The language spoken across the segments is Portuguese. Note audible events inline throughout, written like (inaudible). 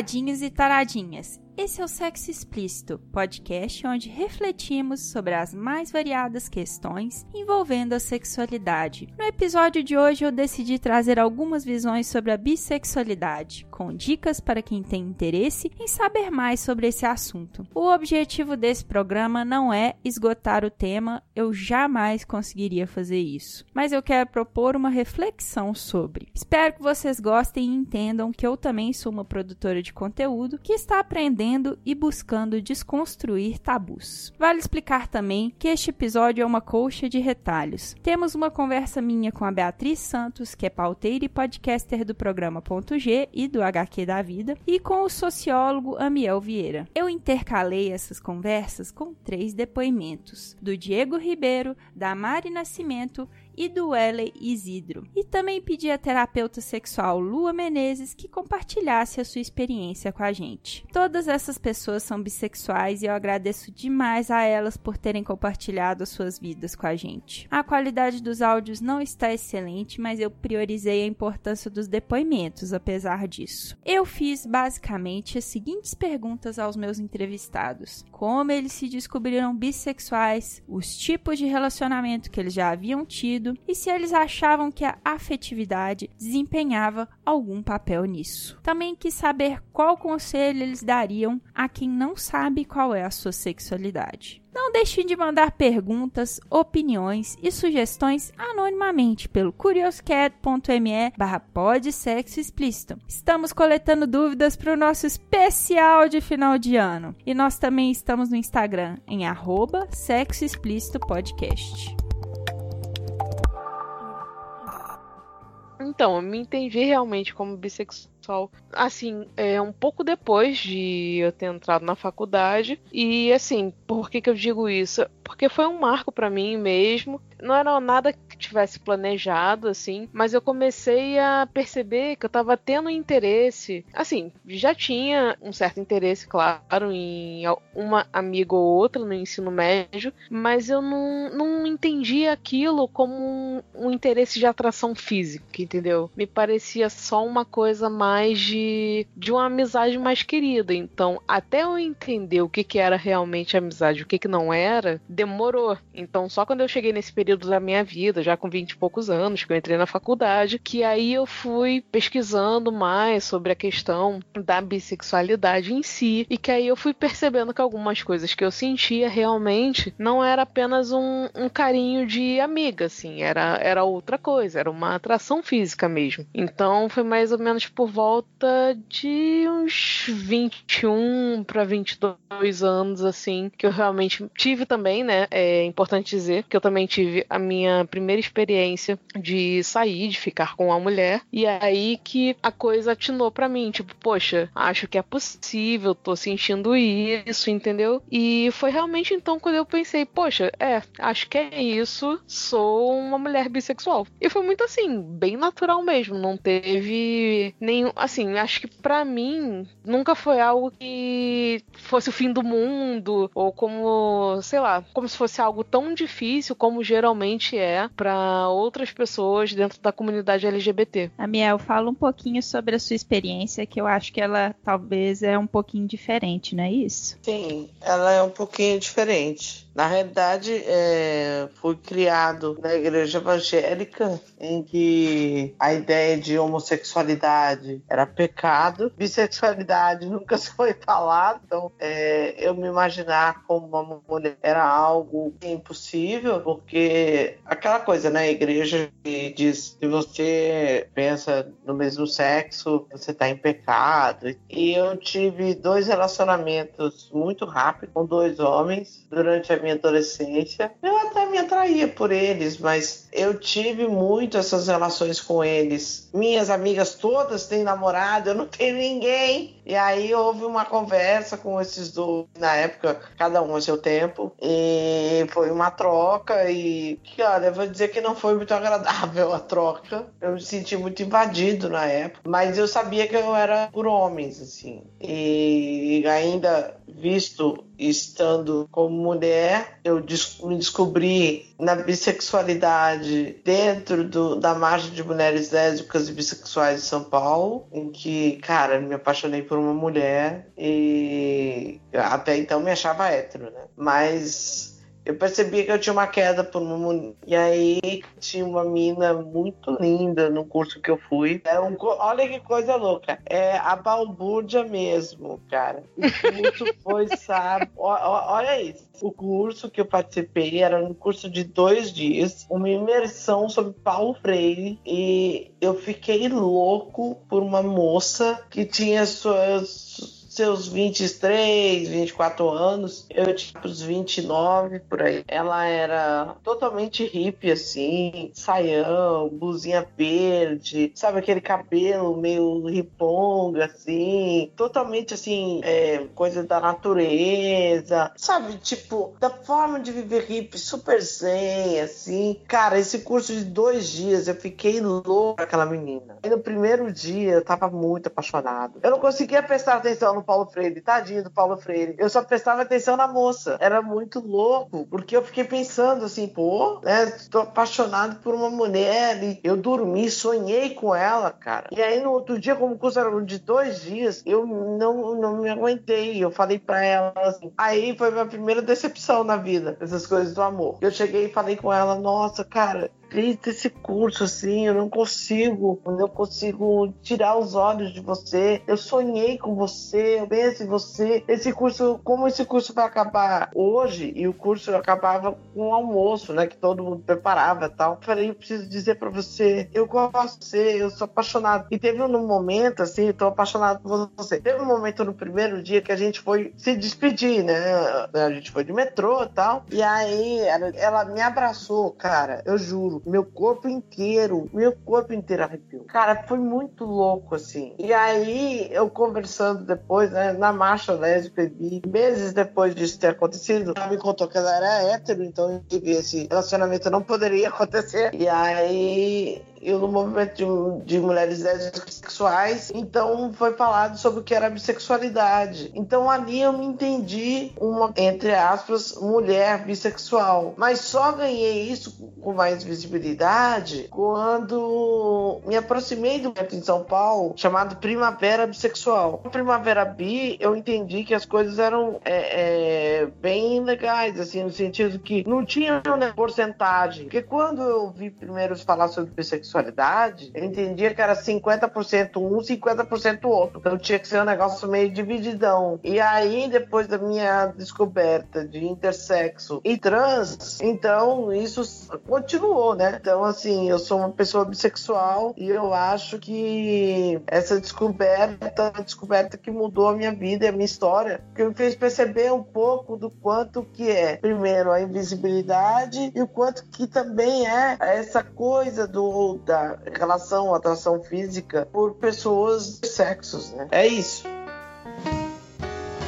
Taradinhos e taradinhas. Esse é o Sexo Explícito, podcast onde refletimos sobre as mais variadas questões envolvendo a sexualidade. No episódio de hoje eu decidi trazer algumas visões sobre a bissexualidade, com dicas para quem tem interesse em saber mais sobre esse assunto. O objetivo desse programa não é esgotar o tema, eu jamais conseguiria fazer isso, mas eu quero propor uma reflexão sobre. Espero que vocês gostem e entendam que eu também sou uma produtora de conteúdo que está aprendendo e buscando desconstruir tabus. Vale explicar também que este episódio é uma colcha de retalhos. Temos uma conversa minha com a Beatriz Santos, que é pauteira e podcaster do programa Ponto G e do HQ da Vida, e com o sociólogo Amiel Vieira. Eu intercalei essas conversas com três depoimentos: do Diego Ribeiro, da Mari Nascimento e do L. Isidro. E também pedi à terapeuta sexual Lua Menezes que compartilhasse a sua experiência com a gente. Todas essas pessoas são bissexuais e eu agradeço demais a elas por terem compartilhado as suas vidas com a gente. A qualidade dos áudios não está excelente, mas eu priorizei a importância dos depoimentos, apesar disso. Eu fiz basicamente as seguintes perguntas aos meus entrevistados: como eles se descobriram bissexuais, os tipos de relacionamento que eles já haviam tido e se eles achavam que a afetividade desempenhava algum papel nisso. Também quis saber qual conselho eles dariam a quem não sabe qual é a sua sexualidade. Não deixem de mandar perguntas, opiniões e sugestões anonimamente pelo curioscat.me barra explícito. Estamos coletando dúvidas para o nosso especial de final de ano. E nós também estamos no Instagram em arroba sexo explícito podcast. Então, eu me entendi realmente como bissexual, assim, é um pouco depois de eu ter entrado na faculdade. E assim, por que que eu digo isso? Porque foi um marco para mim mesmo. Não era nada tivesse planejado, assim, mas eu comecei a perceber que eu tava tendo interesse. Assim, já tinha um certo interesse, claro, em uma amiga ou outra no ensino médio, mas eu não, não entendia aquilo como um, um interesse de atração física, entendeu? Me parecia só uma coisa mais de, de uma amizade mais querida. Então, até eu entender o que, que era realmente amizade o que, que não era, demorou. Então, só quando eu cheguei nesse período da minha vida, já com 20 e poucos anos, que eu entrei na faculdade, que aí eu fui pesquisando mais sobre a questão da bissexualidade em si, e que aí eu fui percebendo que algumas coisas que eu sentia realmente não era apenas um, um carinho de amiga, assim, era, era outra coisa, era uma atração física mesmo. Então foi mais ou menos por volta de uns 21 para 22 anos, assim, que eu realmente tive também, né? É importante dizer que eu também tive a minha primeira experiência de sair, de ficar com uma mulher. E é aí que a coisa atinou para mim, tipo, poxa, acho que é possível, tô sentindo isso, entendeu? E foi realmente então quando eu pensei, poxa, é, acho que é isso, sou uma mulher bissexual. E foi muito assim, bem natural mesmo, não teve nenhum, assim, acho que para mim nunca foi algo que fosse o fim do mundo ou como, sei lá, como se fosse algo tão difícil como geralmente é para outras pessoas dentro da comunidade LGBT. Amiel, fala um pouquinho sobre a sua experiência, que eu acho que ela talvez é um pouquinho diferente, não é isso? Sim, ela é um pouquinho diferente. Na realidade, é, fui criado na igreja evangélica, em que a ideia de homossexualidade era pecado, bissexualidade (laughs) nunca foi falado, então é, eu me imaginar como uma mulher era algo impossível, porque aquela coisa, né? A igreja diz se você pensa no mesmo sexo, você está em pecado. E eu tive dois relacionamentos muito rápidos com dois homens durante a minha adolescência. Eu até me atraía por eles, mas eu tive muito essas relações com eles. Minhas amigas todas têm namorado, eu não tenho ninguém. E aí houve uma conversa com esses dois, na época, cada um a seu tempo, e foi uma troca e olha, eu vou dizer que não foi muito agradável a troca. Eu me senti muito invadido na época, mas eu sabia que eu era por homens assim. E ainda visto estando como mulher, eu me descobri na bissexualidade dentro do, da margem de mulheres lésbicas e bissexuais de São Paulo, em que, cara, me apaixonei por uma mulher e até então me achava hétero, né? Mas eu percebi que eu tinha uma queda por uma. E aí tinha uma mina muito linda no curso que eu fui. É um, olha que coisa louca. É a balbúrdia mesmo, cara. O curso (laughs) foi, sabe? olha isso. O curso que eu participei era um curso de dois dias, uma imersão sobre Paulo Freire. E eu fiquei louco por uma moça que tinha suas seus 23, 24 anos, eu tinha os 29 por aí. Ela era totalmente hippie, assim, saião, blusinha verde, sabe aquele cabelo meio riponga, assim, totalmente assim, é, coisa da natureza, sabe? Tipo, da forma de viver hippie, super zen, assim. Cara, esse curso de dois dias eu fiquei louco aquela menina. E no primeiro dia eu tava muito apaixonado. Eu não conseguia prestar atenção no Paulo Freire, tadinho do Paulo Freire. Eu só prestava atenção na moça. Era muito louco, porque eu fiquei pensando assim, pô, né, tô apaixonado por uma mulher e eu dormi, sonhei com ela, cara. E aí no outro dia, como o curso era de dois dias, eu não, não me aguentei. Eu falei pra ela assim. Aí foi minha primeira decepção na vida, essas coisas do amor. Eu cheguei e falei com ela, nossa, cara, fiz esse curso assim, eu não consigo, eu não consigo tirar os olhos de você. Eu sonhei com você, eu penso em você. Esse curso, como esse curso vai acabar hoje e o curso acabava com o almoço, né, que todo mundo preparava e tal. Eu falei, eu preciso dizer para você, eu gosto de você, eu sou apaixonado. E teve um momento assim, eu tô apaixonado por você. Teve um momento no primeiro dia que a gente foi se despedir, né? A gente foi de metrô e tal. E aí ela me abraçou, cara, eu juro meu corpo inteiro, meu corpo inteiro arrepiou. Cara, foi muito louco, assim. E aí, eu conversando depois, né, na marcha lésbica, e meses depois disso ter acontecido, ela me contou que ela era hétero, então esse relacionamento não poderia (laughs) acontecer. E aí, eu no movimento de, de mulheres lésbicas então foi falado sobre o que era bissexualidade. Então ali eu me entendi uma, entre aspas, mulher bissexual. Mas só ganhei isso com mais visibilidade quando me aproximei do evento em São Paulo chamado Primavera Bissexual. Primavera Bi, eu entendi que as coisas eram é, é, bem legais, assim, no sentido que não tinha né, porcentagem. Porque quando eu vi primeiro falar sobre bissexualidade, sexualidade, eu entendia que era 50% um, 50% outro. Então tinha que ser um negócio meio divididão. E aí, depois da minha descoberta de intersexo e trans, então isso continuou, né? Então, assim, eu sou uma pessoa bissexual e eu acho que essa descoberta, a descoberta que mudou a minha vida e a minha história, que me fez perceber um pouco do quanto que é, primeiro, a invisibilidade e o quanto que também é essa coisa do da relação, atração física por pessoas de sexos, né? É isso.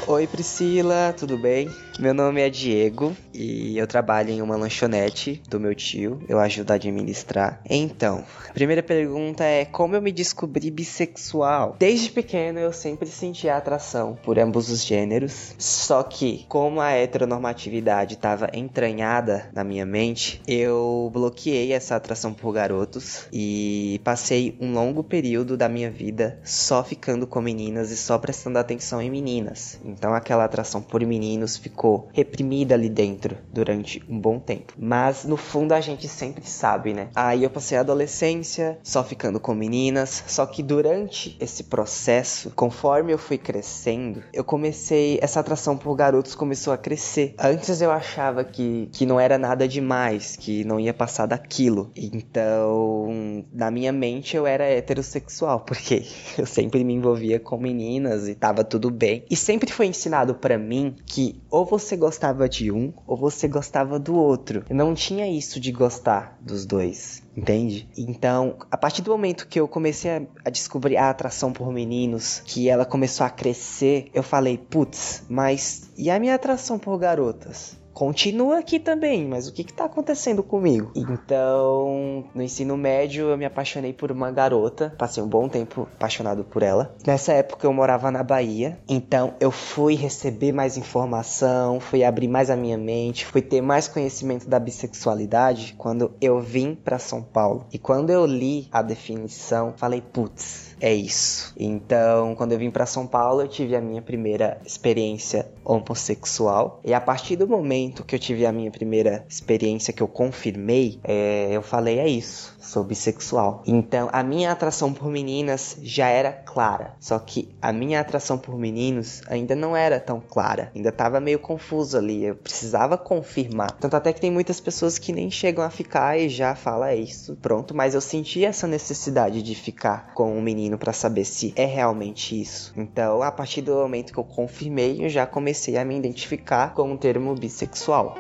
Oi Priscila, tudo bem? Meu nome é Diego e eu trabalho em uma lanchonete do meu tio. Eu ajudo a administrar. Então, a primeira pergunta é como eu me descobri bissexual? Desde pequeno eu sempre senti atração por ambos os gêneros. Só que, como a heteronormatividade estava entranhada na minha mente, eu bloqueei essa atração por garotos e passei um longo período da minha vida só ficando com meninas e só prestando atenção em meninas. Então aquela atração por meninos ficou reprimida ali dentro durante um bom tempo. Mas no fundo a gente sempre sabe, né? Aí eu passei a adolescência só ficando com meninas, só que durante esse processo, conforme eu fui crescendo, eu comecei essa atração por garotos começou a crescer. Antes eu achava que que não era nada demais, que não ia passar daquilo. Então, na minha mente eu era heterossexual, (laughs) porque eu sempre me envolvia com meninas e tava tudo bem. E sempre foi foi ensinado para mim que ou você gostava de um ou você gostava do outro. Não tinha isso de gostar dos dois. Entende? Então, a partir do momento que eu comecei a, a, descobrir a atração por meninos, que ela começou a crescer, eu falei, putz, mas e a minha atração por garotas? Continua aqui também, mas o que está acontecendo comigo? Então, no ensino médio, eu me apaixonei por uma garota, passei um bom tempo apaixonado por ela. Nessa época, eu morava na Bahia, então eu fui receber mais informação, fui abrir mais a minha mente, fui ter mais conhecimento da bissexualidade quando eu vim para São Paulo. E quando eu li a definição, falei, putz é isso. Então, quando eu vim para São Paulo, eu tive a minha primeira experiência homossexual. E a partir do momento que eu tive a minha primeira experiência que eu confirmei, é, eu falei: é isso sou bissexual. Então, a minha atração por meninas já era clara. Só que a minha atração por meninos ainda não era tão clara. Ainda tava meio confuso ali. Eu precisava confirmar. Tanto até que tem muitas pessoas que nem chegam a ficar e já fala é isso, pronto. Mas eu senti essa necessidade de ficar com um menino para saber se é realmente isso. Então, a partir do momento que eu confirmei, eu já comecei a me identificar com o termo bissexual.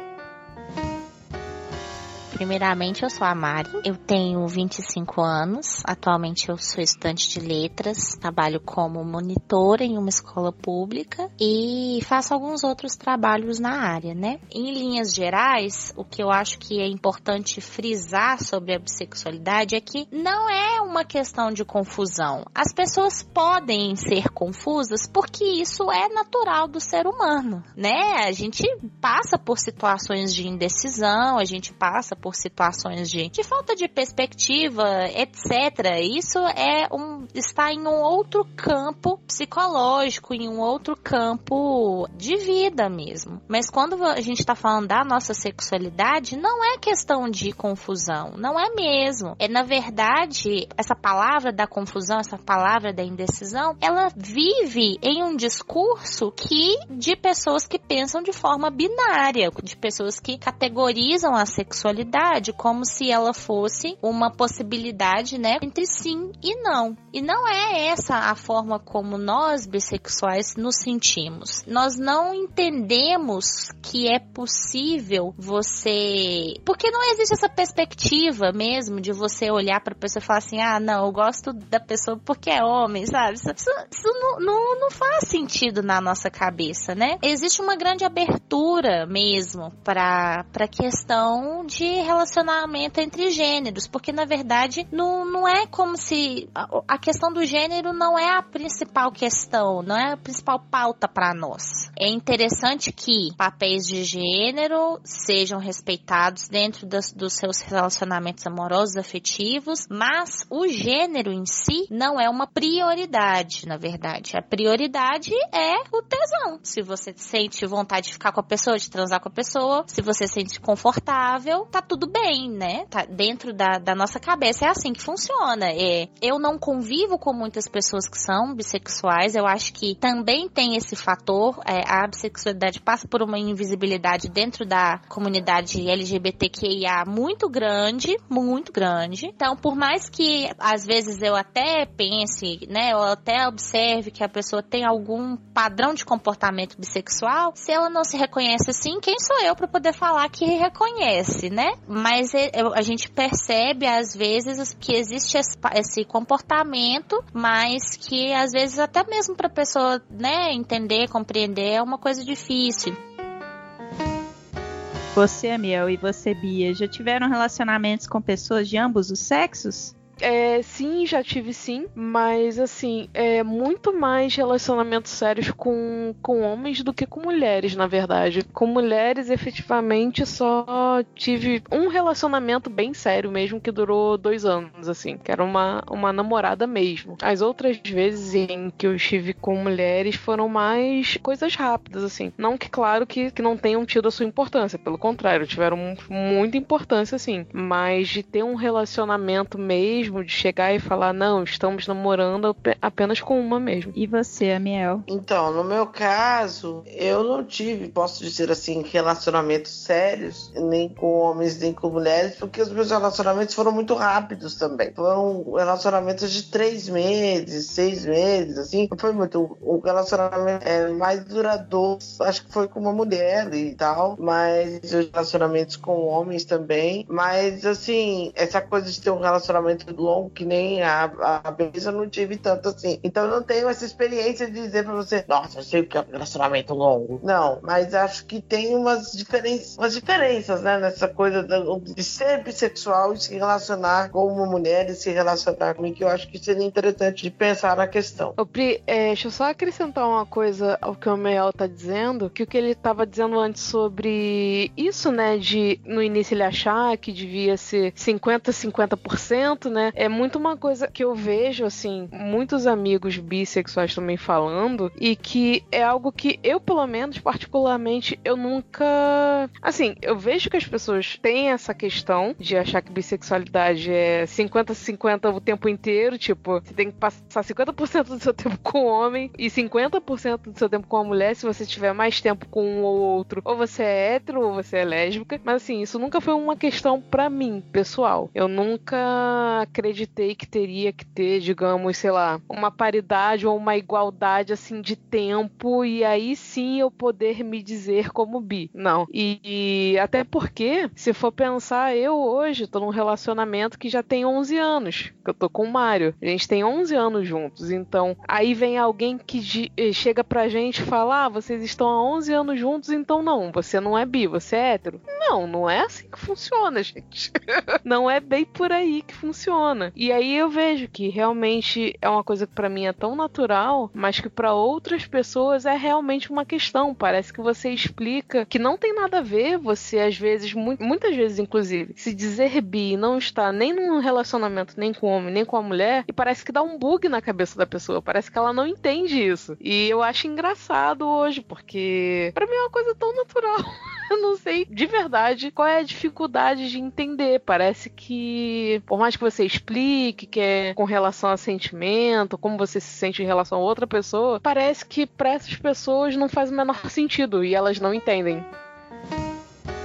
Primeiramente, eu sou a Mari, eu tenho 25 anos, atualmente eu sou estudante de letras, trabalho como monitora em uma escola pública e faço alguns outros trabalhos na área, né? Em linhas gerais, o que eu acho que é importante frisar sobre a bissexualidade é que não é uma questão de confusão. As pessoas podem ser confusas porque isso é natural do ser humano, né? A gente passa por situações de indecisão, a gente passa por por situações de, de falta de perspectiva, etc. Isso é um está em um outro campo psicológico, em um outro campo de vida mesmo. Mas quando a gente está falando da nossa sexualidade, não é questão de confusão, não é mesmo. É na verdade essa palavra da confusão, essa palavra da indecisão, ela vive em um discurso que de pessoas que pensam de forma binária, de pessoas que categorizam a sexualidade como se ela fosse uma possibilidade, né, entre sim e não. E não é essa a forma como nós bissexuais nos sentimos. Nós não entendemos que é possível você, porque não existe essa perspectiva mesmo de você olhar para pessoa e falar assim: "Ah, não, eu gosto da pessoa porque é homem", sabe? Isso, isso não, não, não faz sentido na nossa cabeça, né? Existe uma grande abertura mesmo para para questão de relacionamento entre gêneros, porque na verdade não, não é como se a, a questão do gênero não é a principal questão, não é a principal pauta para nós. É interessante que papéis de gênero sejam respeitados dentro das, dos seus relacionamentos amorosos, afetivos, mas o gênero em si não é uma prioridade, na verdade. A prioridade é o tesão. Se você sente vontade de ficar com a pessoa, de transar com a pessoa, se você se sente confortável, tá tudo bem, né? Tá dentro da, da nossa cabeça. É assim que funciona. É, eu não convivo com muitas pessoas que são bissexuais. Eu acho que também tem esse fator. É, a bissexualidade passa por uma invisibilidade dentro da comunidade LGBTQIA muito grande, muito grande. Então, por mais que às vezes eu até pense, né, eu até observe que a pessoa tem algum padrão de comportamento bissexual, se ela não se reconhece assim, quem sou eu para poder falar que reconhece, né? Mas é, a gente percebe às vezes que existe esse comportamento, mas que às vezes até mesmo para a pessoa, né, entender, compreender é uma coisa difícil. Você, Amiel, e você, Bia, já tiveram relacionamentos com pessoas de ambos os sexos? É, sim, já tive sim, mas assim, é muito mais relacionamentos sérios com, com homens do que com mulheres, na verdade. Com mulheres, efetivamente, só tive um relacionamento bem sério mesmo, que durou dois anos, assim, que era uma, uma namorada mesmo. As outras vezes em que eu estive com mulheres foram mais coisas rápidas, assim. Não que, claro, que, que não tenham tido a sua importância, pelo contrário, tiveram muita importância, assim. Mas de ter um relacionamento mesmo mesmo de chegar e falar, não, estamos namorando apenas com uma mesmo. E você, Amiel? Então, no meu caso, eu não tive, posso dizer assim, relacionamentos sérios, nem com homens, nem com mulheres, porque os meus relacionamentos foram muito rápidos também. Foram relacionamentos de três meses, seis meses, assim. Não foi muito. O relacionamento é mais duradouro, acho que foi com uma mulher e tal, mas os relacionamentos com homens também. Mas, assim, essa coisa de ter um relacionamento longo, que nem a, a Belisa, eu não tive tanto assim. Então, eu não tenho essa experiência de dizer pra você, nossa, eu sei o que é um relacionamento longo. Não, mas acho que tem umas diferenças, umas diferenças, né, nessa coisa de ser bissexual e se relacionar com uma mulher e se relacionar comigo, que eu acho que seria interessante de pensar na questão. Ô, Pri, é, deixa eu só acrescentar uma coisa ao que o Mel tá dizendo, que o que ele tava dizendo antes sobre isso, né, de no início ele achar que devia ser 50-50%, né, é muito uma coisa que eu vejo, assim, muitos amigos bissexuais também falando, e que é algo que eu, pelo menos, particularmente, eu nunca. Assim, eu vejo que as pessoas têm essa questão de achar que bissexualidade é 50-50 o tempo inteiro, tipo, você tem que passar 50% do seu tempo com o homem e 50% do seu tempo com a mulher se você tiver mais tempo com um ou outro. Ou você é hétero ou você é lésbica. Mas assim, isso nunca foi uma questão para mim, pessoal. Eu nunca acreditei que teria que ter, digamos, sei lá, uma paridade ou uma igualdade assim de tempo e aí sim eu poder me dizer como bi. Não. E, e até porque, se for pensar, eu hoje tô num relacionamento que já tem 11 anos, que eu tô com o Mário. A gente tem 11 anos juntos, então aí vem alguém que eh, chega pra gente e fala: ah, vocês estão há 11 anos juntos, então não, você não é bi, você é hétero. Não, não é assim que funciona, (laughs) gente. não é bem por aí que funciona. E aí eu vejo que realmente é uma coisa que para mim é tão natural, mas que para outras pessoas é realmente uma questão. Parece que você explica que não tem nada a ver, você às vezes, muitas vezes inclusive, se dizer bi não está nem num relacionamento nem com o homem, nem com a mulher, e parece que dá um bug na cabeça da pessoa, parece que ela não entende isso. E eu acho engraçado hoje, porque para mim é uma coisa tão natural. (laughs) eu não sei de verdade qual é a dificuldade de entender. Parece que, por mais que você explique que é com relação a sentimento, como você se sente em relação a outra pessoa, parece que para essas pessoas não faz o menor sentido e elas não entendem.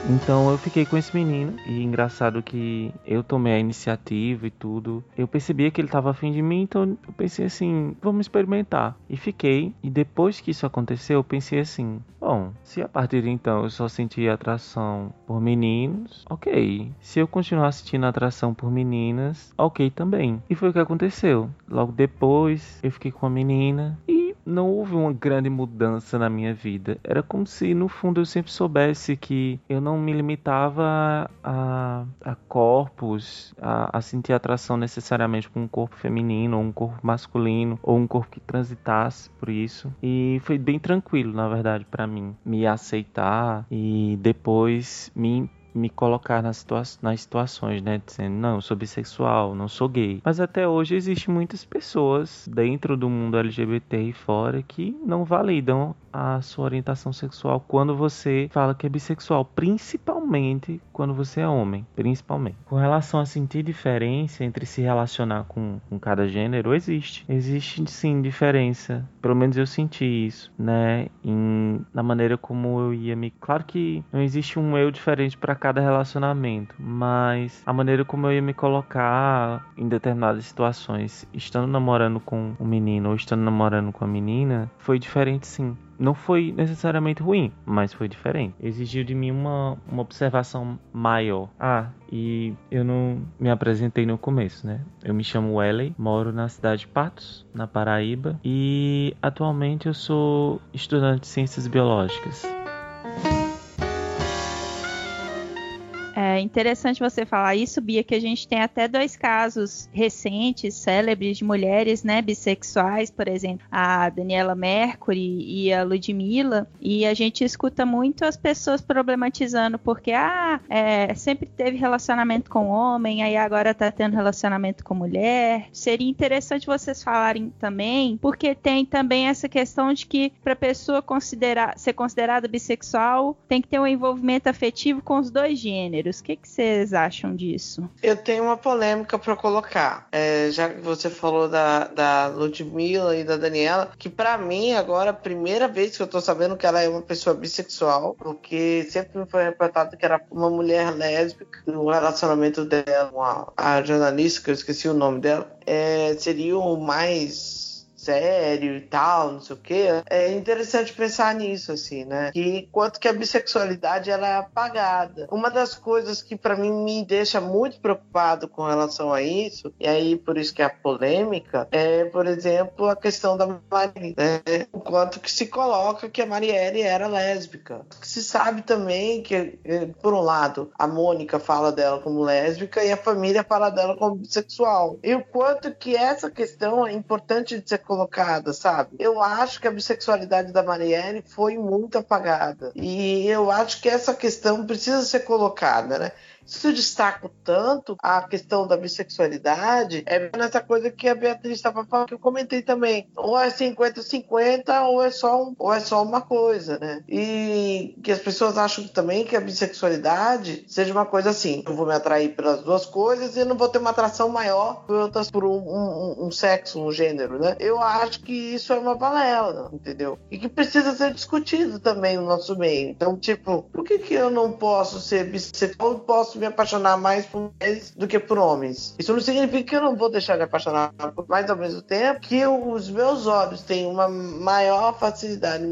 Então eu fiquei com esse menino e engraçado que eu tomei a iniciativa e tudo. Eu percebia que ele estava afim de mim, então eu pensei assim, vamos experimentar. E fiquei. E depois que isso aconteceu, eu pensei assim, bom, se a partir de então eu só sentia atração por meninos, ok. Se eu continuar sentindo atração por meninas, ok também. E foi o que aconteceu. Logo depois eu fiquei com a menina e não houve uma grande mudança na minha vida. Era como se, no fundo, eu sempre soubesse que eu não me limitava a, a corpos, a, a sentir atração necessariamente por um corpo feminino, ou um corpo masculino, ou um corpo que transitasse por isso. E foi bem tranquilo, na verdade, para mim, me aceitar e depois me me colocar nas, situa nas situações, né? Dizendo, não, eu sou bissexual, não sou gay. Mas até hoje existem muitas pessoas dentro do mundo LGBT e fora que não validam a sua orientação sexual quando você fala que é bissexual, principalmente quando você é homem, principalmente. Com relação a sentir diferença entre se relacionar com, com cada gênero, existe. Existe sim diferença. Pelo menos eu senti isso, né? Em, na maneira como eu ia me. Claro que não existe um eu diferente para cada relacionamento, mas a maneira como eu ia me colocar em determinadas situações, estando namorando com um menino ou estando namorando com a menina, foi diferente sim não foi necessariamente ruim, mas foi diferente. Exigiu de mim uma, uma observação maior. Ah, e eu não me apresentei no começo, né? Eu me chamo Welly, moro na cidade de Patos, na Paraíba, e atualmente eu sou estudante de ciências biológicas. É interessante você falar isso, Bia, que a gente tem até dois casos recentes, célebres, de mulheres, né, bissexuais, por exemplo, a Daniela Mercury e a Ludmilla, e a gente escuta muito as pessoas problematizando porque, ah, é, sempre teve relacionamento com homem, aí agora tá tendo relacionamento com mulher. Seria interessante vocês falarem também, porque tem também essa questão de que para pessoa considerar ser considerada bissexual, tem que ter um envolvimento afetivo com os dois gêneros que, que vocês acham disso? Eu tenho uma polêmica para colocar. É, já que você falou da, da Ludmilla e da Daniela, que para mim agora a primeira vez que eu tô sabendo que ela é uma pessoa bissexual, porque sempre me foi reportado que era uma mulher lésbica no relacionamento dela com a, a jornalista, que eu esqueci o nome dela, é, seria o mais sério e tal, não sei o quê. É interessante pensar nisso, assim, né? Que quanto que a bissexualidade ela é apagada. Uma das coisas que para mim me deixa muito preocupado com relação a isso, e aí por isso que é a polêmica, é, por exemplo, a questão da Marielle, né? O quanto que se coloca que a Marielle era lésbica. Se sabe também que, eh, por um lado, a Mônica fala dela como lésbica e a família fala dela como bissexual. E o quanto que essa questão é importante de ser colocada colocada, sabe? Eu acho que a bissexualidade da Marielle foi muito apagada. E eu acho que essa questão precisa ser colocada, né? Se eu destaco tanto a questão da bissexualidade, é nessa coisa que a Beatriz estava falando, que eu comentei também. Ou é 50-50, ou, é só ou é só uma coisa, né? E que as pessoas acham também que a bissexualidade seja uma coisa assim: eu vou me atrair pelas duas coisas e não vou ter uma atração maior por, outras, por um, um, um sexo, um gênero, né? Eu acho que isso é uma balela, entendeu? E que precisa ser discutido também no nosso meio. Então, tipo, por que, que eu não posso ser bissexual? Eu posso me apaixonar mais por mulheres do que por homens. Isso não significa que eu não vou deixar de apaixonar mais ao mesmo tempo que os meus olhos têm uma maior facilidade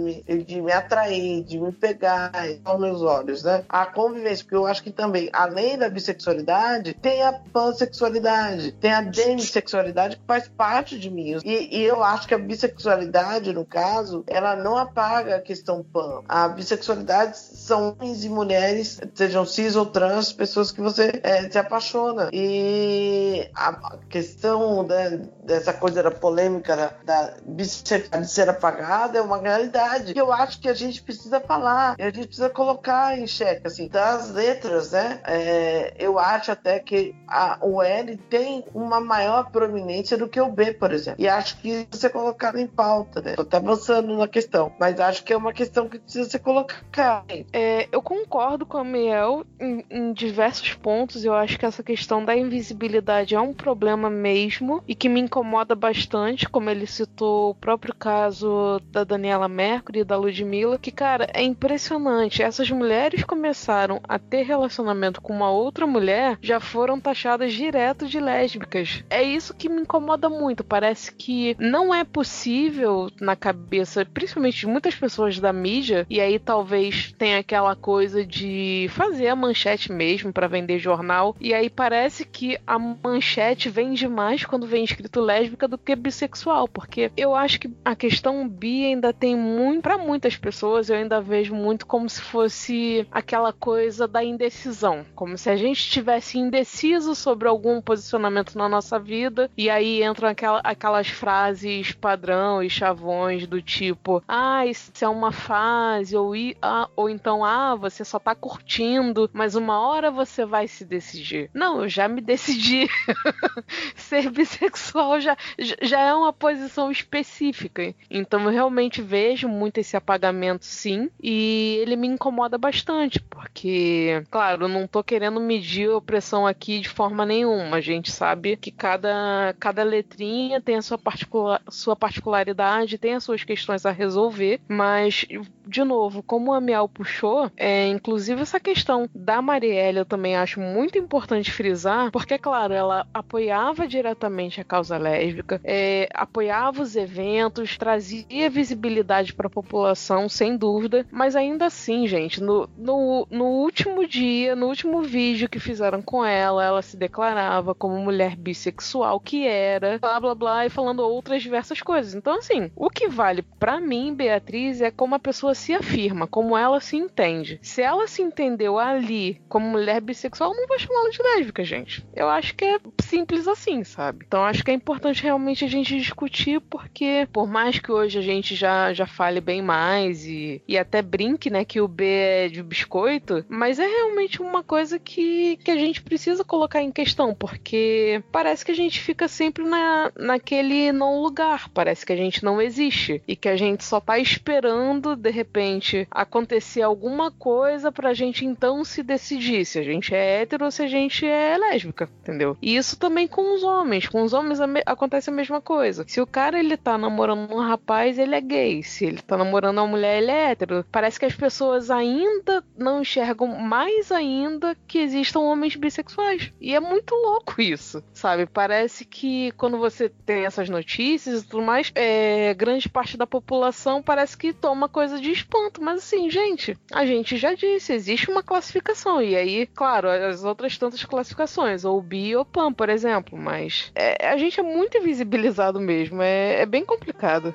de me atrair, de me pegar com meus olhos, né? A convivência, porque eu acho que também, além da bissexualidade, tem a pansexualidade, tem a demissexualidade que faz parte de mim. E, e eu acho que a bissexualidade, no caso, ela não apaga a questão pan. A bissexualidade são homens e mulheres, sejam cis ou trans, pessoas pessoas que você é, se apaixona. E a questão né, dessa coisa da polêmica da, da bissexualidade ser apagada é uma realidade que eu acho que a gente precisa falar, a gente precisa colocar em xeque, assim, das letras, né? É, eu acho até que a, o L tem uma maior prominência do que o B, por exemplo. E acho que isso ser colocado em pauta, né? Tô até avançando na questão, mas acho que é uma questão que precisa ser colocada. É, eu concordo com a Miel em, em diversos diversos pontos. Eu acho que essa questão da invisibilidade é um problema mesmo e que me incomoda bastante, como ele citou o próprio caso da Daniela Mercury e da Ludmilla, que, cara, é impressionante. Essas mulheres começaram a ter relacionamento com uma outra mulher, já foram taxadas direto de lésbicas. É isso que me incomoda muito. Parece que não é possível na cabeça, principalmente de muitas pessoas da mídia, e aí talvez tenha aquela coisa de fazer a manchete mesmo para vender jornal. E aí parece que a manchete vende mais quando vem escrito lésbica do que bissexual, porque eu acho que a questão bi ainda tem muito para muitas pessoas, eu ainda vejo muito como se fosse aquela coisa da indecisão, como se a gente estivesse indeciso sobre algum posicionamento na nossa vida e aí entram aquela, aquelas frases padrão e chavões do tipo, ah, isso é uma fase ou, ah, ou então ah, você só tá curtindo, mas uma hora você vai se decidir? Não, eu já me decidi. (laughs) Ser bissexual já, já é uma posição específica. Então eu realmente vejo muito esse apagamento, sim. E ele me incomoda bastante, porque, claro, não tô querendo medir a opressão aqui de forma nenhuma. A gente sabe que cada, cada letrinha tem a sua, particular, sua particularidade, tem as suas questões a resolver. Mas, de novo, como a Miau puxou, é, inclusive essa questão da Marielle, eu também acho muito importante frisar, porque, claro, ela apoiava diretamente a causa lésbica, é, apoiava os eventos, trazia visibilidade para a população, sem dúvida, mas ainda assim, gente, no, no, no último dia, no último vídeo que fizeram com ela, ela se declarava como mulher bissexual que era, blá blá blá, e falando outras diversas coisas. Então, assim, o que vale para mim, Beatriz, é como a pessoa se afirma, como ela se entende. Se ela se entendeu ali como mulher bissexual, não vai chamá-la de lésbica, gente. Eu acho que é simples assim, sabe? Então acho que é importante realmente a gente discutir, porque por mais que hoje a gente já, já fale bem mais e, e até brinque, né, que o B é de biscoito, mas é realmente uma coisa que, que a gente precisa colocar em questão, porque parece que a gente fica sempre na, naquele não lugar, parece que a gente não existe e que a gente só tá esperando, de repente, acontecer alguma coisa pra gente então se decidir se a gente é hétero ou se a gente é lésbica, entendeu? E isso também com os homens. Com os homens acontece a mesma coisa. Se o cara ele tá namorando um rapaz, ele é gay. Se ele tá namorando uma mulher, ele é hétero. Parece que as pessoas ainda não enxergam mais ainda que existam homens bissexuais. E é muito louco isso, sabe? Parece que quando você tem essas notícias e tudo mais, é, grande parte da população parece que toma coisa de espanto. Mas assim, gente, a gente já disse, existe uma classificação. E aí, claro, as outras tantas classificações, ou bi ou pan, por exemplo. Mas é, a gente é muito invisibilizado mesmo. É, é bem complicado.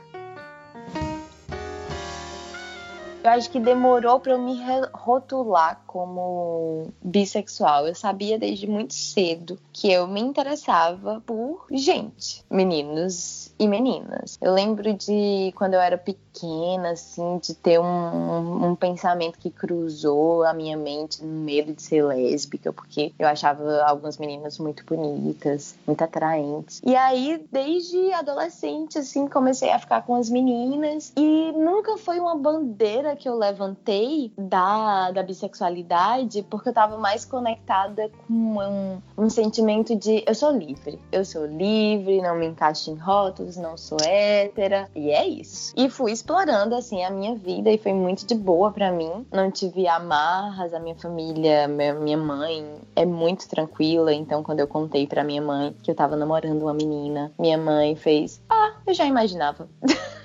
Eu acho que demorou para eu me rotular como bissexual. Eu sabia desde muito cedo que eu me interessava por gente, meninos e meninas. Eu lembro de quando eu era pequena, assim, de ter um, um pensamento que cruzou a minha mente no medo de ser lésbica, porque eu achava algumas meninas muito bonitas, muito atraentes. E aí, desde adolescente, assim, comecei a ficar com as meninas e nunca foi uma bandeira que eu levantei da, da bissexualidade, porque eu tava mais conectada com um, um sentimento de eu sou livre, eu sou livre, não me encaixo em rótulos não sou hétera, e é isso. E fui explorando, assim, a minha vida e foi muito de boa para mim. Não tive amarras, a minha família, minha mãe é muito tranquila, então quando eu contei para minha mãe que eu tava namorando uma menina, minha mãe fez: "Ah, eu já imaginava". (laughs)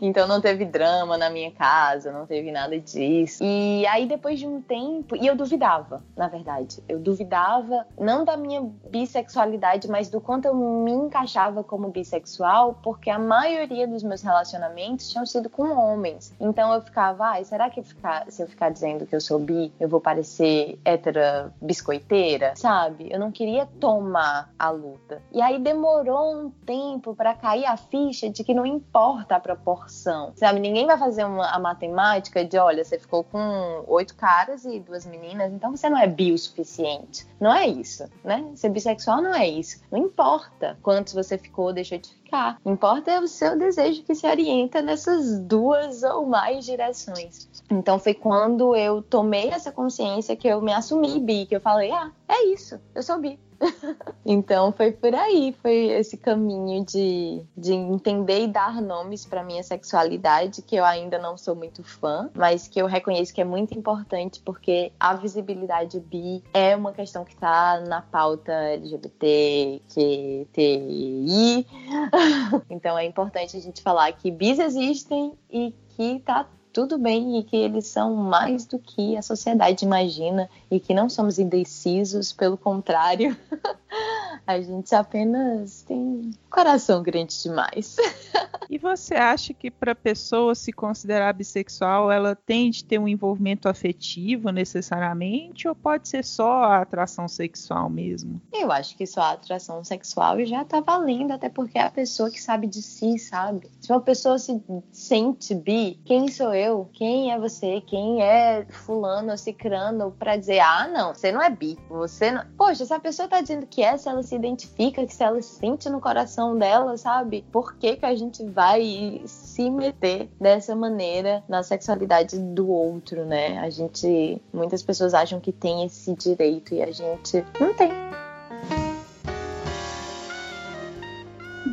Então não teve drama na minha casa, não teve nada disso. E aí depois de um tempo, e eu duvidava, na verdade. Eu duvidava não da minha bissexualidade, mas do quanto eu me encaixava como bissexual, porque a maioria dos meus relacionamentos tinham sido com homens. Então eu ficava, ai, será que ficar, se eu ficar dizendo que eu sou bi, eu vou parecer hétera biscoiteira, sabe? Eu não queria tomar a luta. E aí demorou um tempo para cair a ficha de que não importa a proporção proporção. Sabe, ninguém vai fazer uma, a matemática de, olha, você ficou com oito caras e duas meninas, então você não é bi o suficiente. Não é isso, né? Ser bissexual não é isso. Não importa quantos você ficou ou deixou de ficar. Importa é o seu desejo que se orienta nessas duas ou mais direções. Então foi quando eu tomei essa consciência que eu me assumi bi, que eu falei, ah, é isso, eu sou bi. (laughs) então foi por aí, foi esse caminho de, de entender e dar nomes para minha sexualidade, que eu ainda não sou muito fã, mas que eu reconheço que é muito importante porque a visibilidade bi é uma questão que está na pauta LGBT, QTI. (laughs) então é importante a gente falar que bis existem e que tá tudo bem e que eles são mais do que a sociedade imagina e que não somos indecisos, pelo contrário, (laughs) a gente apenas tem coração grande demais. (laughs) E você acha que para a pessoa se considerar bissexual, ela tem de ter um envolvimento afetivo necessariamente ou pode ser só a atração sexual mesmo? Eu acho que só a atração sexual já tá valendo, até porque é a pessoa que sabe de si, sabe? Se uma pessoa se sente bi, quem sou eu? Quem é você? Quem é fulano ou cicrano para dizer, ah, não, você não é bi, você não... Poxa, se a pessoa tá dizendo que é, se ela se identifica, que se ela sente no coração dela, sabe? Por que que a gente vai se meter dessa maneira na sexualidade do outro, né? A gente, muitas pessoas acham que tem esse direito e a gente não tem.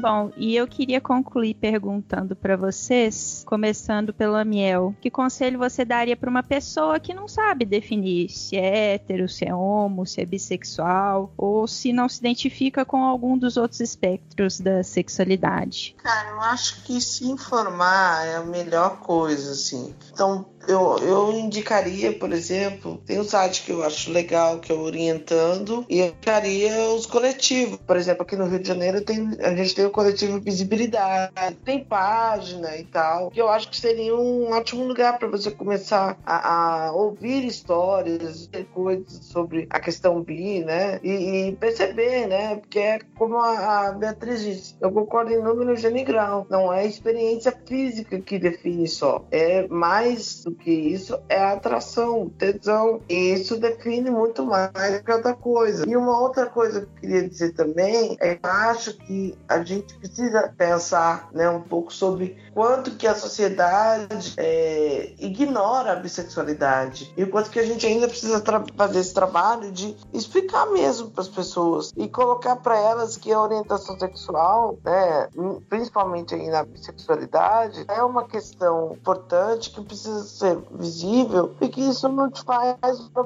Bom, e eu queria concluir perguntando para vocês, começando pelo Amiel, que conselho você daria para uma pessoa que não sabe definir se é hétero, se é homo, se é bissexual, ou se não se identifica com algum dos outros espectros da sexualidade? Cara, eu acho que se informar é a melhor coisa, assim. Então, eu, eu indicaria, por exemplo, tem um site que eu acho legal, que é o Orientando, e eu indicaria os coletivos. Por exemplo, aqui no Rio de Janeiro tem, a gente tem o coletivo Visibilidade, tem página e tal, que eu acho que seria um ótimo lugar para você começar a, a, ouvir histórias, coisas sobre a questão bi, né? E, e perceber, né? Porque é como a, a, Beatriz disse, eu concordo em número, grau. Não é experiência física que define só, é mais que isso é atração, tesão. E isso define muito mais outra coisa. E uma outra coisa que eu queria dizer também é que eu acho que a gente precisa pensar né, um pouco sobre quanto que a sociedade é, ignora a bissexualidade e o quanto que a gente ainda precisa fazer esse trabalho de explicar mesmo para as pessoas e colocar para elas que a orientação sexual, né, principalmente aí na bissexualidade, é uma questão importante que precisa ser visível e que isso não te faz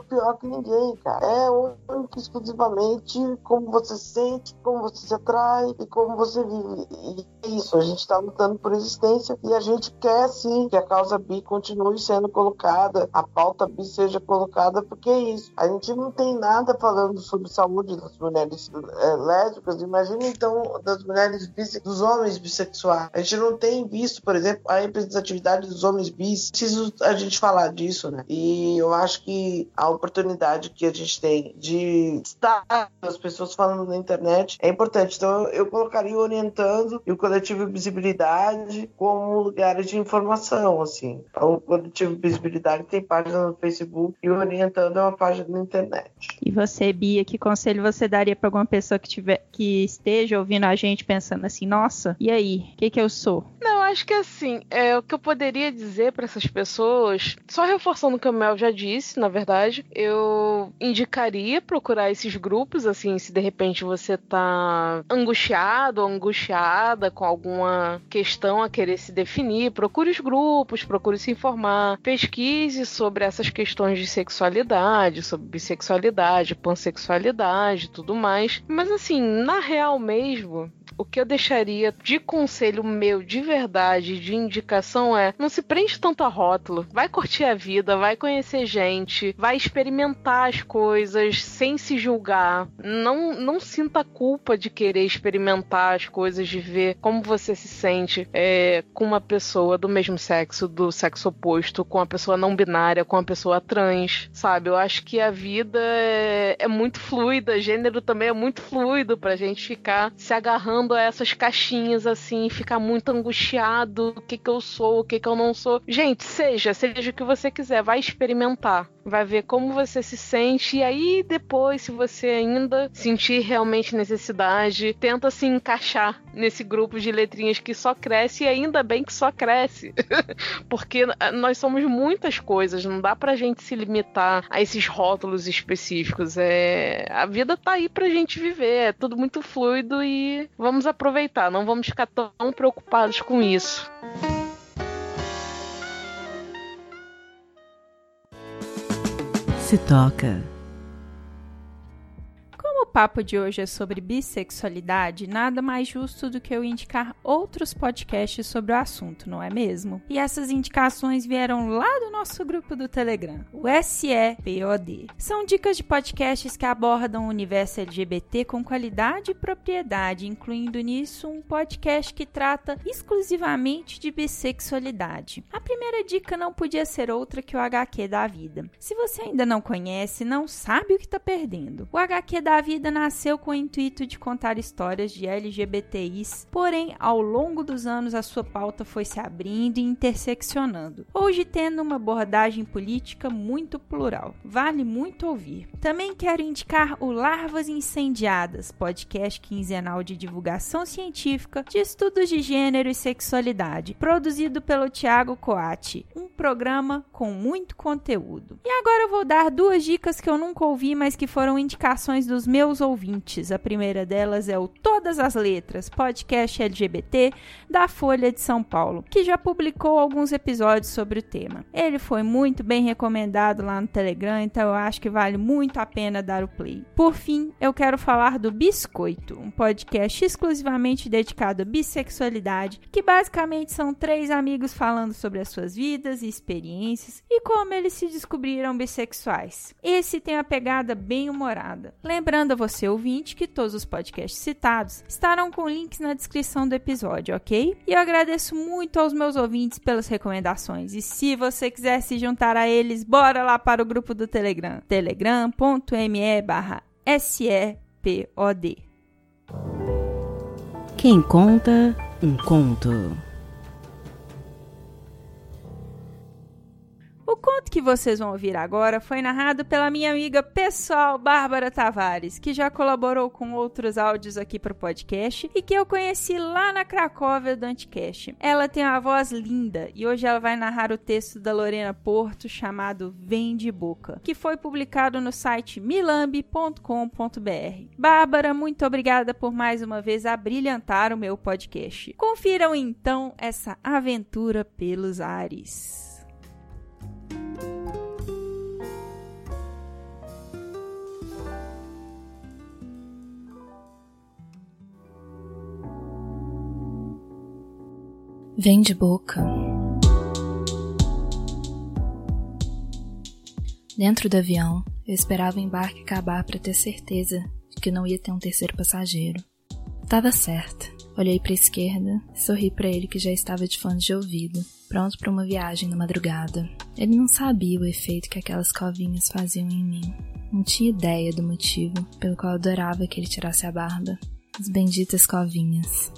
pior que ninguém, cara. É único exclusivamente como você se sente, como você se atrai e como você vive. E é isso, a gente está lutando por existência e a gente quer sim que a causa bi continue sendo colocada, a pauta bi seja colocada, porque é isso. A gente não tem nada falando sobre saúde das mulheres é, lésbicas, imagina então das mulheres bis, dos homens bissexuais. A gente não tem visto, por exemplo, a representatividade dos homens bis. Preciso a gente falar disso, né? E eu acho que a oportunidade que a gente tem de estar as pessoas falando na internet é importante. Então eu colocaria orientando e o coletivo Visibilidade como lugares de informação, assim. O coletivo Visibilidade tem página no Facebook e orientando é uma página na internet. E você, Bia, que conselho você daria para alguma pessoa que tiver que esteja ouvindo a gente pensando assim, nossa, e aí, o que que eu sou? Não, acho que assim, é o que eu poderia dizer para essas pessoas, só reforçando o que o Mel já disse, na verdade, eu indicaria procurar esses grupos, assim, se de repente você tá angustiado ou angustiada com alguma questão a querer se definir, procure os grupos, procure se informar, pesquise sobre essas questões de sexualidade, sobre bissexualidade, pansexualidade, tudo mais. Mas assim, na real mesmo, o que eu deixaria de conselho meu de verdade, de indicação é: não se prende tanto a rótulo. Vai curtir a vida, vai conhecer gente, vai experimentar as coisas sem se julgar. Não, não sinta culpa de querer experimentar as coisas, de ver como você se sente é, com uma pessoa do mesmo sexo, do sexo oposto, com uma pessoa não binária, com uma pessoa trans, sabe? Eu acho que a vida é, é muito fluida, gênero também é muito fluido pra gente ficar se agarrando a essas caixinhas assim, ficar muito angustiado, o que que eu sou, o que que eu não sou. Gente, seja, seja o que você quiser, vai experimentar, vai ver como você se sente e aí depois, se você ainda sentir realmente necessidade, tenta se encaixar nesse grupo de letrinhas que só cresce e ainda bem que só cresce. (laughs) Porque nós somos muitas coisas, não dá pra gente se limitar a esses rótulos específicos. É, a vida tá aí pra gente viver, é tudo muito fluido e vamos aproveitar, não vamos ficar tão preocupados com isso. Se toca papo de hoje é sobre bissexualidade, nada mais justo do que eu indicar outros podcasts sobre o assunto, não é mesmo? E essas indicações vieram lá do nosso grupo do Telegram, o SEPOD. São dicas de podcasts que abordam o universo LGBT com qualidade e propriedade, incluindo nisso um podcast que trata exclusivamente de bissexualidade. A primeira dica não podia ser outra que o HQ da vida. Se você ainda não conhece, não sabe o que está perdendo. O HQ da vida nasceu com o intuito de contar histórias de LGBTIs, porém, ao longo dos anos, a sua pauta foi se abrindo e interseccionando, hoje tendo uma abordagem política muito plural. Vale muito ouvir. Também quero indicar o Larvas Incendiadas, podcast quinzenal de divulgação científica de estudos de gênero e sexualidade, produzido pelo Tiago Coati, um programa com muito conteúdo. E agora eu vou dar duas dicas que eu nunca ouvi, mas que foram indicações dos meus meus ouvintes. A primeira delas é o Todas as Letras, podcast LGBT da Folha de São Paulo, que já publicou alguns episódios sobre o tema. Ele foi muito bem recomendado lá no Telegram, então eu acho que vale muito a pena dar o play. Por fim, eu quero falar do Biscoito, um podcast exclusivamente dedicado à bissexualidade, que basicamente são três amigos falando sobre as suas vidas e experiências e como eles se descobriram bissexuais. Esse tem uma pegada bem humorada. Lembrando a você ouvinte que todos os podcasts citados estarão com links na descrição do episódio, ok? E eu agradeço muito aos meus ouvintes pelas recomendações. E se você quiser se juntar a eles, bora lá para o grupo do Telegram, telegram.me barra SEPOD. Quem conta um conto. O conto que vocês vão ouvir agora foi narrado pela minha amiga pessoal Bárbara Tavares, que já colaborou com outros áudios aqui para o podcast e que eu conheci lá na Cracóvia do Anticast. Ela tem uma voz linda e hoje ela vai narrar o texto da Lorena Porto chamado Vem de Boca, que foi publicado no site milambi.com.br. Bárbara, muito obrigada por mais uma vez abrilhantar o meu podcast. Confiram então essa aventura pelos ares. Vem de boca. Dentro do avião, eu esperava o embarque acabar para ter certeza de que não ia ter um terceiro passageiro. Tava certa. Olhei para a esquerda e sorri para ele que já estava de fones de ouvido, pronto para uma viagem na madrugada. Ele não sabia o efeito que aquelas covinhas faziam em mim. Não tinha ideia do motivo pelo qual adorava que ele tirasse a barba. As benditas covinhas.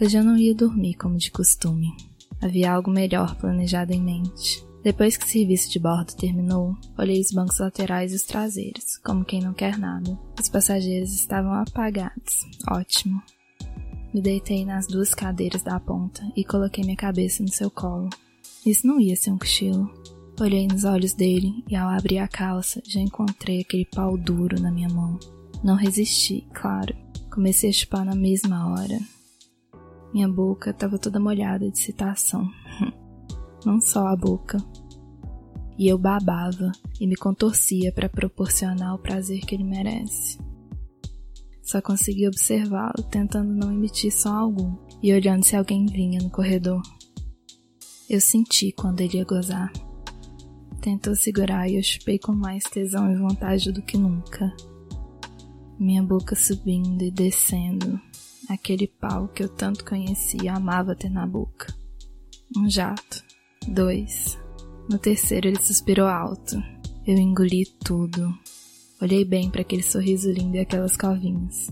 Hoje eu não ia dormir como de costume. Havia algo melhor planejado em mente. Depois que o serviço de bordo terminou, olhei os bancos laterais e os traseiros, como quem não quer nada. Os passageiros estavam apagados. Ótimo. Me deitei nas duas cadeiras da ponta e coloquei minha cabeça no seu colo. Isso não ia ser um cochilo. Olhei nos olhos dele e ao abrir a calça já encontrei aquele pau duro na minha mão. Não resisti, claro. Comecei a chupar na mesma hora. Minha boca estava toda molhada de excitação. (laughs) Não só a boca. E eu babava e me contorcia para proporcionar o prazer que ele merece. Só consegui observá-lo, tentando não emitir som algum e olhando se alguém vinha no corredor. Eu senti quando ele ia gozar. Tentou segurar e eu chupei com mais tesão e vontade do que nunca. Minha boca subindo e descendo, aquele pau que eu tanto conhecia e amava ter na boca. Um jato, dois. No terceiro ele suspirou alto. Eu engoli tudo. Olhei bem para aquele sorriso lindo e aquelas covinhas.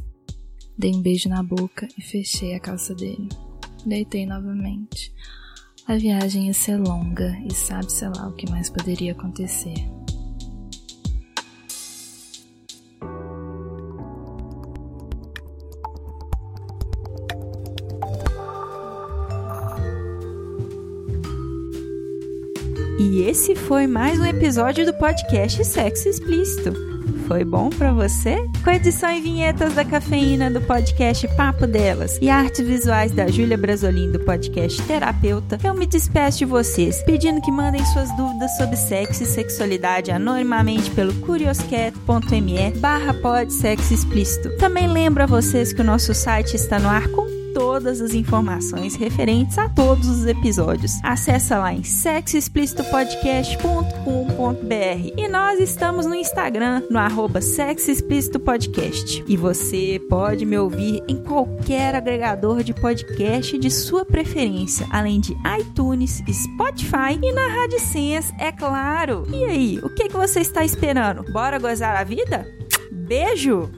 Dei um beijo na boca e fechei a calça dele. Deitei novamente. A viagem ia ser longa e sabe-se lá o que mais poderia acontecer. E esse foi mais um episódio do podcast Sexo Explícito. Foi bom para você? Com edição e vinhetas da cafeína do podcast Papo Delas e artes visuais da Júlia Brasolim do podcast Terapeuta, eu me despeço de vocês, pedindo que mandem suas dúvidas sobre sexo e sexualidade anonimamente pelo curioscat.me barra. Também lembro a vocês que o nosso site está no ar com todas as informações referentes a todos os episódios. Acesse lá em sexoexplicitopodcast.com.br e nós estamos no Instagram, no arroba Podcast. E você pode me ouvir em qualquer agregador de podcast de sua preferência, além de iTunes, Spotify e na Rádio é claro. E aí, o que, que você está esperando? Bora gozar a vida? Beijo!